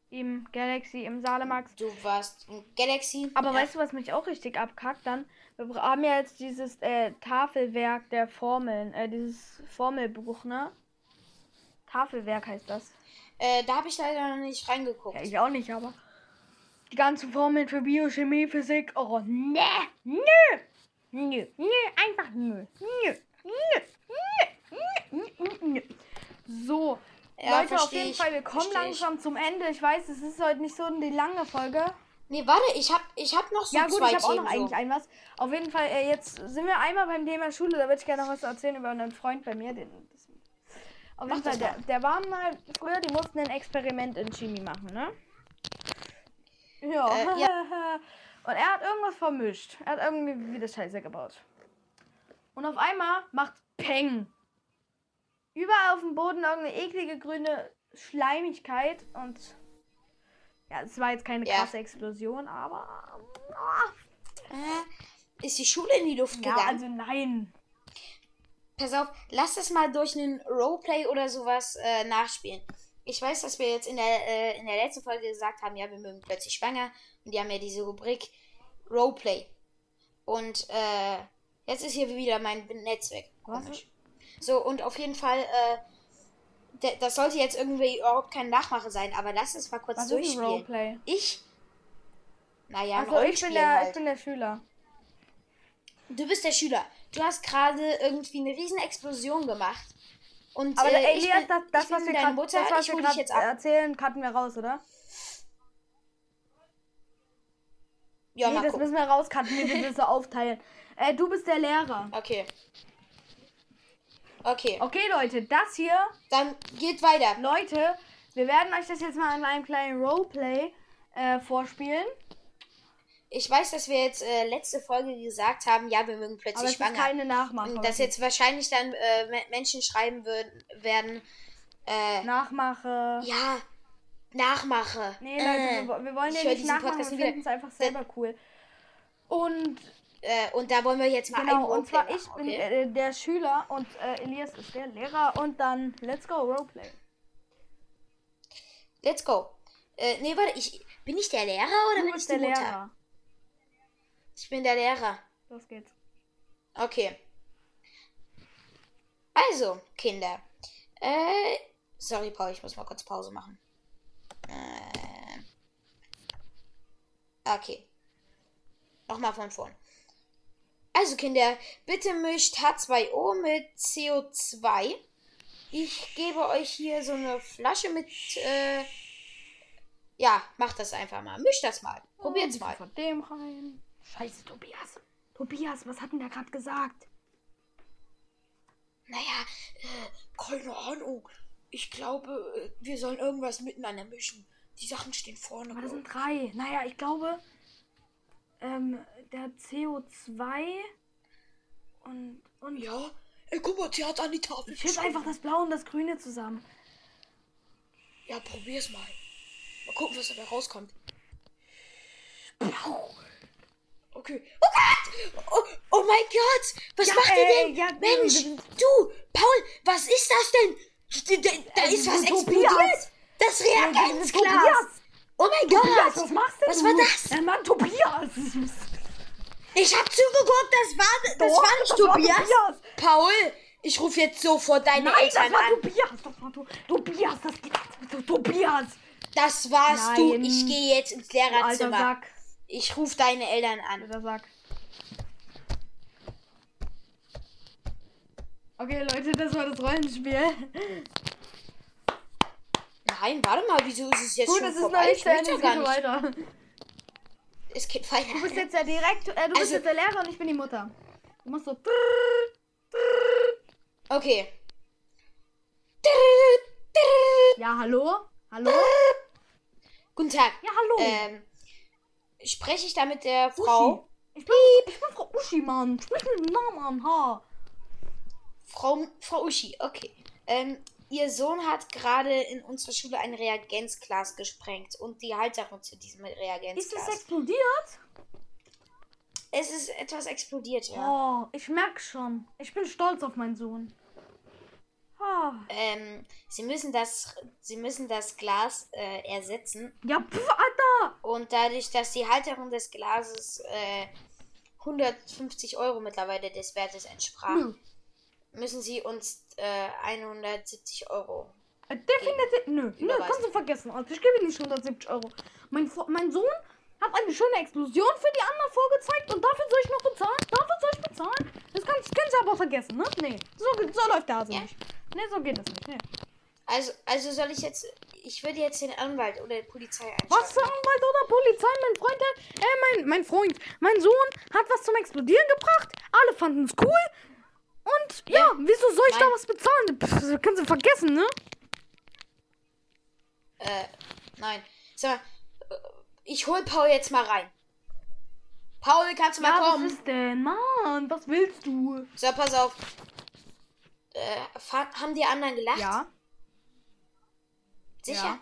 Im Galaxy, im Salemax. du warst im Galaxy. Aber ja. weißt du, was mich auch richtig abkackt dann? Wir haben ja jetzt dieses äh, Tafelwerk der Formeln, äh, dieses Formelbuch, ne? Tafelwerk heißt das. Äh, da habe ich leider noch nicht reingeguckt. Ja, ich auch nicht, aber die ganzen Formeln für Biochemie, Physik, oh, ne, nö, nö, nö, einfach nö, nö, nö, nö, nö, nö. So, Ja, Leute, auf jeden ich, Fall, wir kommen versteh ich. langsam zum Ende. Ich weiß, es ist heute nicht so die lange Folge. Nee, warte, ich hab, ich hab noch so Ja gut, zwei ich habe auch noch eigentlich so. ein was. Auf jeden Fall, äh, jetzt sind wir einmal beim Thema Schule. Da würde ich gerne noch was erzählen über einen Freund bei mir. Den, das, auf jeden Fall, der, der war mal früher, die mussten ein Experiment in Chemie machen, ne? Ja. Äh, Und er hat irgendwas vermischt. Er hat irgendwie wieder Scheiße gebaut. Und auf einmal macht Peng. Überall auf dem Boden irgendeine eklige grüne Schleimigkeit und ja, es war jetzt keine Ja. krasse Explosion, aber ah, Äh, ist die Schule in die Luft ja, gegangen? also nein. Pass auf, lass das mal durch einen Roleplay oder sowas äh, nachspielen. Ich weiß, dass wir jetzt in der, äh, in der letzten Folge gesagt haben, ja, wir mögen plötzlich schwanger. Und die haben ja diese Rubrik Roleplay. Und äh, jetzt ist hier wieder mein Netz weg. Was? Komisch. So, und auf jeden Fall, äh, das sollte jetzt irgendwie überhaupt kein Nachmache sein, aber lass es mal kurz Was ist ein durchspielen. Roleplay? Ich? Naja, Also ich bin der, halt. ich bin der Schüler. Du bist der Schüler. Du hast gerade irgendwie eine riesen Explosion gemacht. Und, Aber äh, Elias, bin, das, das was wir gerade das, was wir jetzt erzählen, cutten wir raus, oder? Ja, nee, das gucken. müssen wir rauscutten, wie wir das so aufteilen. Äh, du bist der Lehrer. Okay. Okay, Okay, Leute, das hier, dann geht weiter. Leute, wir werden euch das jetzt mal in einem kleinen Roleplay äh, vorspielen. Ich weiß, dass wir jetzt äh, letzte Folge gesagt haben, ja, wir mögen Aber plötzlich es ist schwanger. keine Nachmache. Und dass jetzt wahrscheinlich dann äh, Me- Menschen schreiben würden, werden, äh, Nachmache. ja, Nachmache. Nee, Leute, äh, wir, wir wollen ja nicht nachmachen, Podcast wir finden es einfach selber cool. Und äh, und da wollen wir jetzt mal ein genau, und zwar machen, ich bin okay? äh, der Schüler und äh, Elias ist der Lehrer und dann let's go Roleplay. Let's go. Äh, nee, warte, ich, bin ich der Lehrer oder Du bin ich der Mutter? Lehrer. Ich bin der Lehrer. Los geht's. Okay. Also, Kinder. Äh, sorry, Paul, ich muss mal kurz Pause machen. Äh, okay. Nochmal von vorn. Also, Kinder, bitte mischt H2O mit CO2. Ich gebe euch hier so eine Flasche mit, äh, ja, macht das einfach mal. Mischt das mal. Probiert's mal. Von dem rein. Scheiße, Tobias. Tobias, was hat denn der gerade gesagt? Naja, äh, keine Ahnung. Ich glaube, äh, wir sollen irgendwas miteinander mischen. Die Sachen stehen vorne. Aber das sind drei. Naja, ich glaube, ähm, der CO2 und, und ja, ey, guck mal, sie hat an die Tafel. ich schütze einfach das Blaue und das Grüne zusammen. Ja, probier's mal. Mal gucken, was dabei rauskommt. Okay. Oh Gott! Oh, oh mein Gott! Was Ja, macht ey, ihr denn? ja, Mensch, du- du, Paul, was ist das denn? Da, da Äh, ist was Tobias. explodiert. Das Reagenzglas. Oh mein Gott! Tobias, was machst denn Was du? war das? Ja, Mann, Tobias! Ich hab zugeguckt, das war, das Doch, war nicht das war Tobias. Tobias. Paul, ich rufe jetzt sofort deine Nein, das Eltern war an. Tobias! Das war to Tobias, das. Tobias! Das warst du. Nein. Ich gehe jetzt ins Du alter Lehrerzimmer. Sack. Ich rufe deine Eltern an. Alter Sack. Okay, Leute, das war das Rollenspiel. Nein, warte mal, wieso ist es jetzt Gut, schon es ist vorbei? noch nicht Ich zu möchte Ende, gar nicht. weiter. Es geht weiter. Du bist jetzt der Direktor, äh, du bist Also- jetzt der Lehrer und ich bin die Mutter. Du musst so. Okay. Ja, hallo? Hallo? Guten Tag. Ja, hallo. Ähm, spreche ich da mit der Frau? Ich bin, ich bin Frau Uschi, Mann. Sprich mit dem Namen an, ha. Frau, Frau Uschi, okay. Ähm, ihr Sohn hat gerade in unserer Schule ein Reagenzglas gesprengt und die Halterung zu diesem Ist Reagenzglas. es explodiert? es ist etwas explodiert, ja. Oh, ich merk schon. Ich bin stolz auf meinen Sohn. Ah. Ähm, sie müssen das, sie müssen das Glas äh, ersetzen Ja, pf, Alter! Und dadurch, dass die Halterung des Glases äh, 150 Euro mittlerweile des Wertes entsprach, Nö. müssen sie uns äh, 170 Euro. Äh, Definitiv. Nö, nö, kannst du vergessen. Also ich gebe nicht 170 Euro. Mein, mein Sohn hat eine schöne Explosion für die anderen vorgezeigt und dafür soll ich noch bezahlen? Dafür soll ich bezahlen? Das kannst, kannst du aber vergessen, ne? Nee, so, so läuft der Hase Ja. nicht. Nee, so geht das nicht. Nee. Also, also soll ich jetzt, ich würde jetzt den Anwalt oder die Polizei einschalten. Was für Anwalt oder Polizei? Mein Freund hat, äh, mein, mein Freund, mein Sohn hat was zum Explodieren gebracht. Alle fanden es cool. Und ja, Ja. wieso soll ich da Nein. was bezahlen? Pff, das kannst du vergessen, ne? Äh, nein. Sag mal, äh, ich hol Paul jetzt mal rein. Paul, kannst du mal Ja, was kommen? ist denn? Mann, was willst du? So, pass auf. Äh, haben die anderen gelacht? Ja, Sicher? Ja.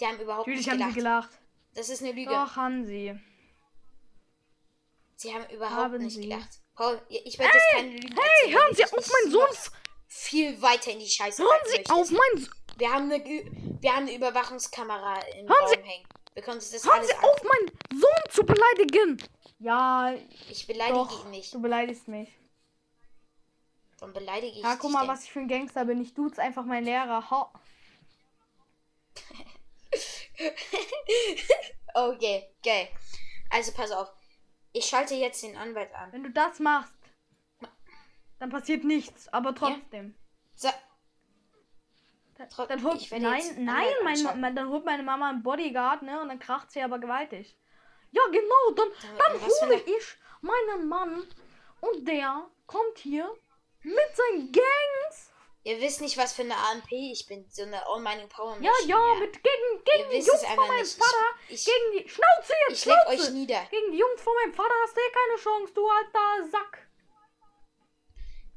Die haben überhaupt natürlich nicht haben gelacht. sie gelacht. Das ist eine Lüge. Doch, haben sie. Sie haben überhaupt Haben nicht sie. gelacht. Paul, ich werde jetzt keine Lügen Hey, erzählen, hören Sie ich auf, mein Sohn. Viel weiter in die Scheiße Hören Sie möchtest. auf, mein Sohn. Wir haben eine, wir haben eine Überwachungskamera im Hören Raum Sie- hängen. Wir können uns das Hören Sie auf, meinen Sohn zu beleidigen. Ja, Ich beleidige doch. ihn nicht. Du beleidigst mich. Dann beleidige ich Ja, dich guck mal, denn. was ich für ein Gangster bin. Ich duze einfach meinen Lehrer. Ha. Okay, geil. Also pass auf. Ich schalte jetzt den Anwalt an. Wenn du das machst, dann passiert nichts. Aber trotzdem. So, Dann- Dann holt, ich nein, nein, mein, mein, dann holt meine Mama einen Bodyguard, ne? Und dann kracht sie aber gewaltig. Ja, genau, dann, Dann- dann hole ich meinen Mann und der kommt hier mit seinen Gangs. Ihr wisst nicht, was für eine AMP ich bin. So eine All-Mining Power Ja, Machine, ja, mit gegen, gegen die Jungs von meinem. Ich- Vater. ich- gegen die Schnauze jetzt, Ich leg euch nieder. Gegen die Jungs von meinem Vater hast du eh keine Chance, du alter Sack.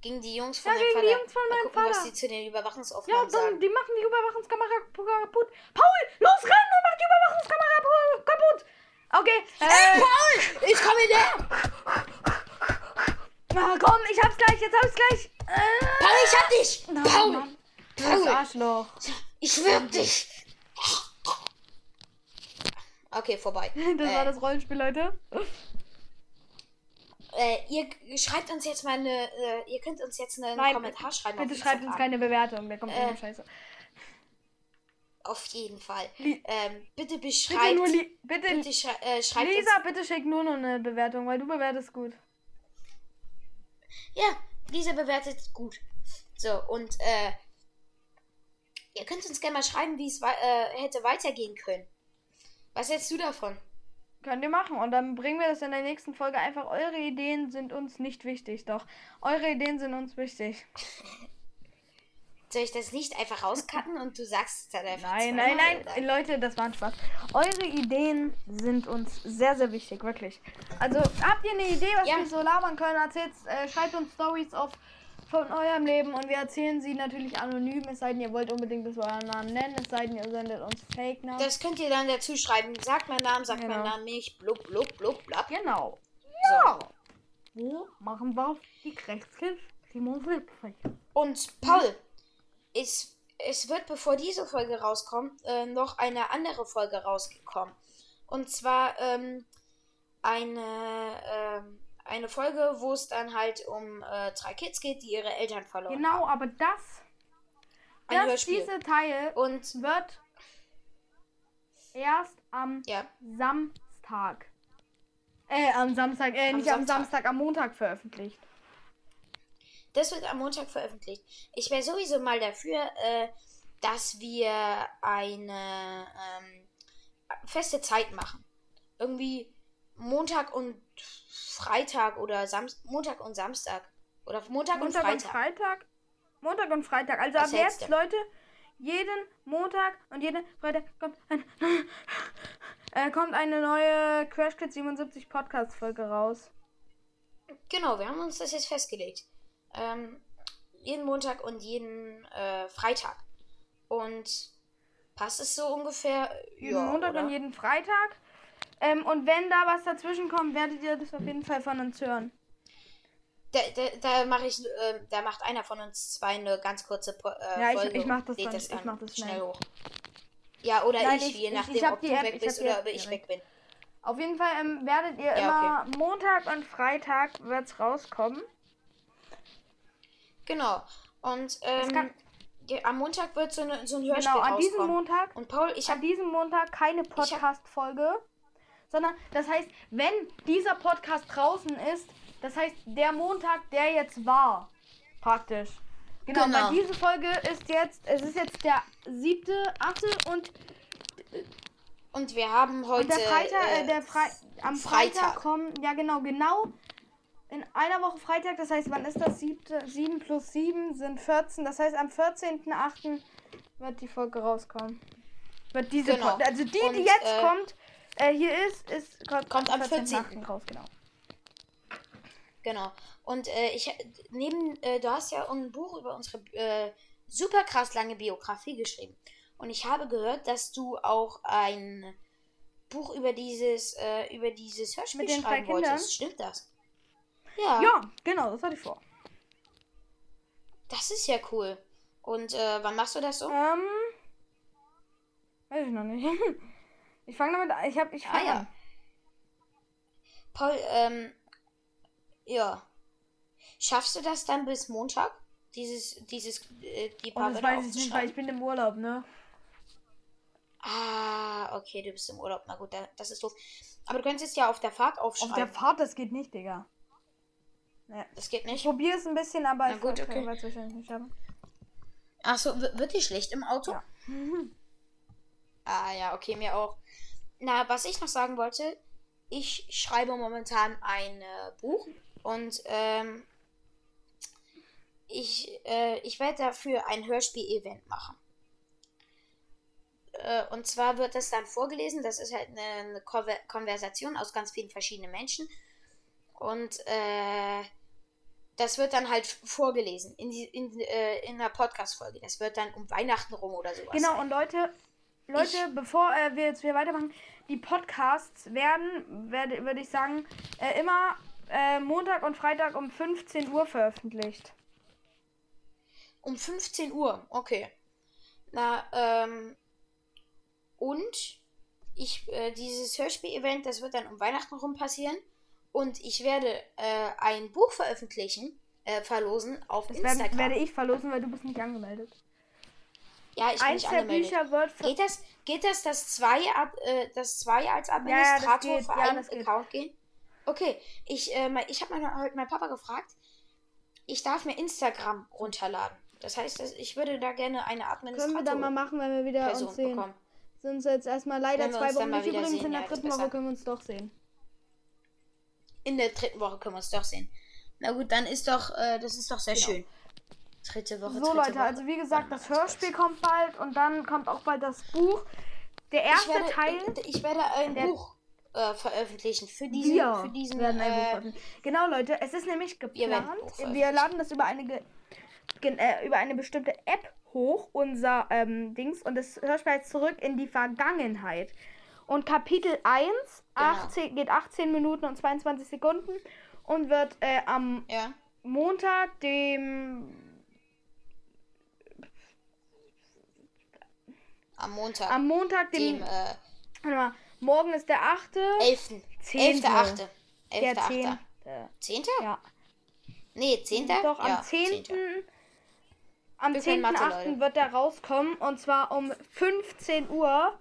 Gegen die Jungs von Ja, meinem gegen Vater. die Jungs von Mal meinem gucken, was Vater. die zu den Ja, Überwachungsaufnahmen dann, sagen. die machen die Überwachungskamera kaputt. Paul, los, renn und mach die Überwachungskamera pu- kaputt. Okay, Ey, äh, Paul! Ich komme her! Na, komm, ich hab's gleich, jetzt hab ich's gleich. Äh, Paul, ich hab dich! na, Paul! Mann. Paul! Arschloch. Ich wirb dich! Okay, vorbei. Das äh, war das Rollenspiel, Leute. Äh, ihr schreibt uns jetzt mal eine, äh, ihr könnt uns jetzt einen Nein, Kommentar schreiben. Bitte schreibt uns Instagram. keine Bewertung, der kommt Äh, äh, Scheiße. Auf jeden Fall. Ähm, bitte Bitte beschreibt. nur, li bitte, bitte schrei äh, schreibt Lisa, bitte schick nur noch eine Bewertung, weil du bewertest gut. Ja, Lisa bewertet gut. So, und äh, ihr könnt uns gerne mal schreiben, wie es äh, hätte weitergehen können. Was hältst du davon? Könnt ihr machen. Und dann bringen wir das in der nächsten Folge einfach. Eure Ideen sind uns nicht wichtig, doch. Eure Ideen sind uns wichtig. Soll ich das nicht einfach rauscutten und du sagst es dann einfach Nein, zweimal, nein, oder? nein. Leute, das war ein Spaß. Eure Ideen sind uns sehr, sehr wichtig, wirklich. Also, habt ihr eine Idee, was Ja. wir so labern können? Erzählt, äh, schreibt uns Stories auf von eurem Leben und wir erzählen sie natürlich anonym, es sei denn, ihr wollt unbedingt, dass wir euren Namen nennen, es sei denn, ihr sendet uns Fake-Namen. Das könnt ihr dann dazu schreiben. Sagt meinen Namen, sagt Genau. meinen Namen nicht. Blub, blub, blub, blub. Genau. So. Ja. Wo machen wir die Rechtskind Simon Wilpfrich? Und Paul, es, es wird, bevor diese Folge rauskommt, äh, noch eine andere Folge rausgekommen. Und zwar ähm, eine, ähm, eine Folge, wo es dann halt um äh, drei Kids geht, die ihre Eltern verloren haben. Genau, aber das, Ein das Hörspiel. diese Teil Und wird erst am ja, Samstag. Äh, am Samstag, äh, Am nicht am Samstag. Samstag, am Montag veröffentlicht. Das wird am Montag veröffentlicht. Ich wäre sowieso mal dafür, äh, dass wir eine ähm, feste Zeit machen. Irgendwie Montag und Freitag oder Samstag, Montag und Samstag. Oder Montag, Montag und und Freitag. Freitag. Montag und Freitag. Also Was ab jetzt? Leute, jeden Montag und jeden Freitag kommt, ein, äh, kommt eine neue Crash Kids 77 Podcast Folge raus. Genau, wir haben uns das jetzt festgelegt. Ähm, jeden Montag und jeden äh, Freitag. Und passt es so ungefähr? Jeden ja, Montag oder? und jeden Freitag. Ähm, und wenn da was dazwischen kommt, werdet ihr das auf jeden Fall von uns hören. Da, da, da mache ich, äh, da macht einer von uns zwei eine ganz kurze äh, Ja, ich- Folge ich mach und das lädt dann- ich mach das schnell schnell. hoch. Ja, oder Nein, ich, ich- je ich- nachdem, ich hab ob du App, weg ich bist oder ob ich weg bin. Auf jeden Fall ähm, werdet ihr Ja, immer Montag und Freitag wird's rauskommen. Genau. Und ähm, am Montag wird so, eine, so ein Hörspiel Genau, an diesem. Montag Und Paul, ich habe diesem Montag keine Podcast-Folge, sondern das heißt, wenn dieser Podcast draußen ist, das heißt, der Montag, der jetzt war, praktisch. Genau, Genau. weil diese Folge ist jetzt, es ist jetzt der siebte, achte und, und wir haben heute und der Freitag, äh, äh, der Fre am Freitag. Freitag. kommen, ja genau, genau in einer Woche Freitag, das heißt, wann ist das? Siebte, 7 plus 7 sind 14, das heißt, am 14.8. wird die Folge rauskommen. Wird diese Genau. Pod- also die, Und, die jetzt äh, kommt, äh, hier ist, ist kommt, kommt am 14.8. raus, genau. Genau. Und äh, ich neben, äh, du hast ja ein Buch über unsere äh, super krass lange Biografie geschrieben. Und ich habe gehört, dass du auch ein Buch über dieses, äh, über dieses Hörspiel schreiben Kindern? wolltest. Stimmt das? Ja, Ja, genau, das hatte ich vor. Das ist ja cool. Und äh, wann machst du das so? Ähm, weiß ich noch nicht. Ich fange damit an. Ich hab, ich Ah, ja. an. Paul, ähm, ja. Schaffst du das dann bis Montag? Dieses, dieses, äh, die paar das Wörter weiß ich nicht, weil ich bin im Urlaub, ne? Ah, okay, du bist im Urlaub. Na gut, da- das ist doof. Aber du könntest ja auf der Fahrt Auf aufschreiben. der Fahrt, das geht nicht, Digga. Das geht Ich nicht. probiere es ein bisschen, aber Na ich gut, okay. es wahrscheinlich nicht schaffen. Achso, wird dir schlecht im Auto? Ja. Ah ja, okay, mir auch. Na, was ich noch sagen wollte, ich schreibe momentan ein äh, Buch und ähm, ich, äh, ich werde dafür ein Hörspiel-Event machen. Äh, und zwar wird das dann vorgelesen. Das ist halt eine, eine Konver Konversation aus ganz vielen verschiedenen Menschen. Und äh, das wird dann halt vorgelesen in, die, in, äh, in einer Podcast-Folge. Das wird dann um Weihnachten rum oder sowas. Genau, sein. und Leute, Leute, bevor äh, wir jetzt wieder weitermachen, die Podcasts werden, werde, würde ich sagen, äh, immer äh, Montag und Freitag um 15 Uhr veröffentlicht. Um 15 Uhr, okay. Na, ähm. Und ich, äh, dieses Hörspiel-Event, das wird dann um Weihnachten rum passieren. Und ich werde äh, ein Buch veröffentlichen, äh, verlosen auf Das Instagram. werden, werde ich verlosen, weil du bist nicht angemeldet. ja, ich bin Eins nicht der angemeldet. Bücher wird Geht das, geht das, das zwei, ab, äh, das zwei als ja, Administrator geht. für Ja, einen geht. Account gehen? Okay, ich, äh, ich habe mein, heute meinen Papa gefragt, ich darf mir Instagram runterladen. Das heißt, dass ich würde da gerne eine Administrator Können wir dann mal machen, wenn wir wieder Person uns sehen. bekommen. Sind uns jetzt erstmal leider zwei Wochen nicht. Übrigens sehen, in der ja, dritten Woche können wir uns doch sehen. In der dritten Woche können wir uns doch sehen. Na gut, dann ist doch, äh, das ist doch sehr Genau. schön. Dritte Woche. So dritte Leute, Woche. also wie gesagt, das Hörspiel kommt bald und dann kommt auch bald das Buch. Der Ich erste werde, Teil. äh, ich werde ein Buch äh, veröffentlichen für diesen, Wir für diesen werden ein Buch äh, veröffentlichen. Genau, Leute, es ist nämlich geplant. Wir laden das über eine, äh, über eine bestimmte App hoch, unser ähm, Dings, und das Hörspiel heißt zurück in die Vergangenheit. Und Kapitel 1 Genau. 18, geht 18 Minuten und 22 Sekunden und wird äh, am ja. Montag, dem Am Montag. am Montag, dem, dem äh, warte mal, morgen ist der 8. 11. Zehnte. 11.8. der 11.8. 10. 10. Ja. Nee, 10. Doch, am ja, 10. 10.. Am Wir können Mathe, 10.8. Leute. wird er rauskommen und zwar um 15 Uhr.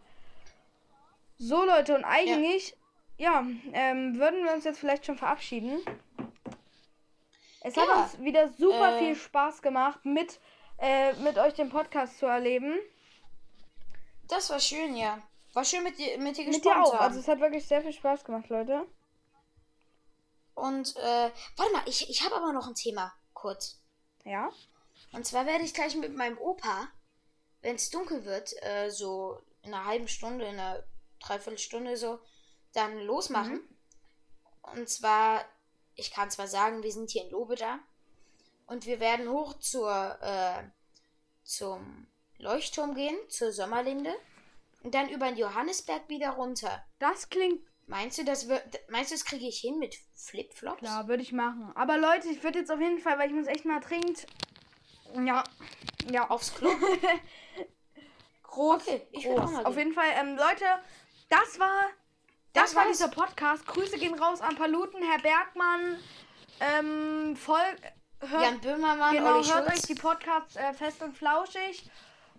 So Leute, und eigentlich, ja, ähm, würden wir uns jetzt vielleicht schon verabschieden. Es hat Ja, uns wieder super äh, viel Spaß gemacht, mit, äh, mit euch den Podcast zu erleben. Das war schön, ja. War schön mit dir, mit dir Mit dir gesprochen auch. haben. Also es hat wirklich sehr viel Spaß gemacht, Leute. Und, äh, warte mal, ich, ich habe aber noch ein Thema, kurz. Ja. Und zwar werde ich gleich mit meinem Opa, wenn es dunkel wird, äh, so in einer halben Stunde, in einer Dreiviertelstunde so, dann losmachen. Und zwar, ich kann zwar sagen, wir sind hier in Lobeda und wir werden hoch zur, äh, zum Leuchtturm gehen, zur Sommerlinde und dann über den Johannesberg wieder runter. Das klingt Meinst du, das wird, meinst du, das kriege ich hin mit Flipflops? klar, würde ich machen. Aber Leute, ich würde jetzt auf jeden Fall, weil ich muss echt mal dringend. Ja. Ja, Aufs Klo? groß. Okay, ich will auch groß. mal Auf jeden Fall, ähm, Leute, das war. Das, Das war dieser Podcast. Grüße gehen raus an Paluten, Herr Bergmann. Ähm, voll. Hört, Jan Böhmermann, genau, Olli hört Schulz. euch die Podcasts äh, fest und flauschig.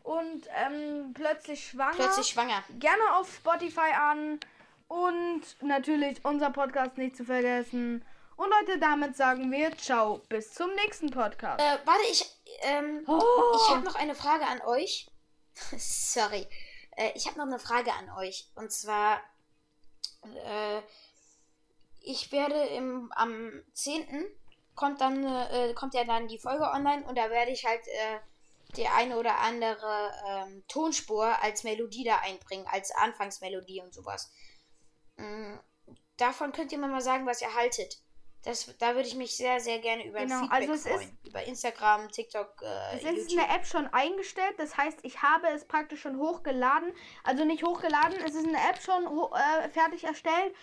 Und ähm, plötzlich schwanger. Plötzlich schwanger. Gerne auf Spotify an. Und natürlich unser Podcast nicht zu vergessen. Und Leute, damit sagen wir Ciao. Bis zum nächsten Podcast. Äh, warte, ich, ähm, Oh. ich habe noch eine Frage an euch. Sorry. Äh, ich habe noch eine Frage an euch. Und zwar, äh, ich werde im, am 10. kommt dann, äh, kommt ja dann die Folge online und da werde ich halt, äh, die eine oder andere ähm, Tonspur als Melodie da einbringen, als Anfangsmelodie und sowas. Mm, davon könnt ihr mir mal sagen, was ihr haltet. Das, da würde ich mich sehr, sehr gerne über Genau, Feedback also es freuen. über Instagram, TikTok, äh, Es ist in YouTube. der App schon eingestellt, das heißt, ich habe es praktisch schon hochgeladen. Also nicht hochgeladen, es ist in der App schon ho äh, fertig erstellt.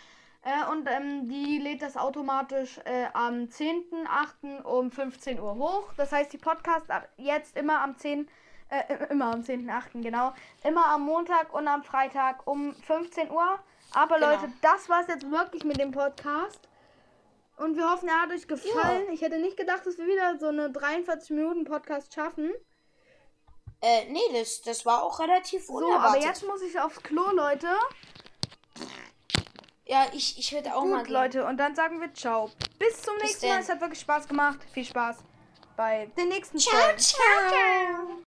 Äh, und ähm, die lädt das automatisch äh, am 10.8. um 15 Uhr hoch. Das heißt, die Podcasts ab jetzt immer am 10. Äh, immer am 10.8. genau. Immer am Montag und am Freitag um 15 Uhr. Aber Genau. Leute, das war's jetzt wirklich mit dem Podcast. Und wir hoffen, er hat euch gefallen. Ich hätte nicht gedacht, dass wir wieder so eine 43 Minuten Podcast schaffen. Äh, nee, das, das war auch relativ So, aber unerwartet. jetzt muss ich aufs Klo, Leute. Ja, ich, ich würde auch mal Gut, gehen. Leute, und dann sagen wir ciao. Bis zum Bis nächsten Mal. denn. Es hat wirklich Spaß gemacht. Viel Spaß bei den nächsten Ciao, Folgen. ciao.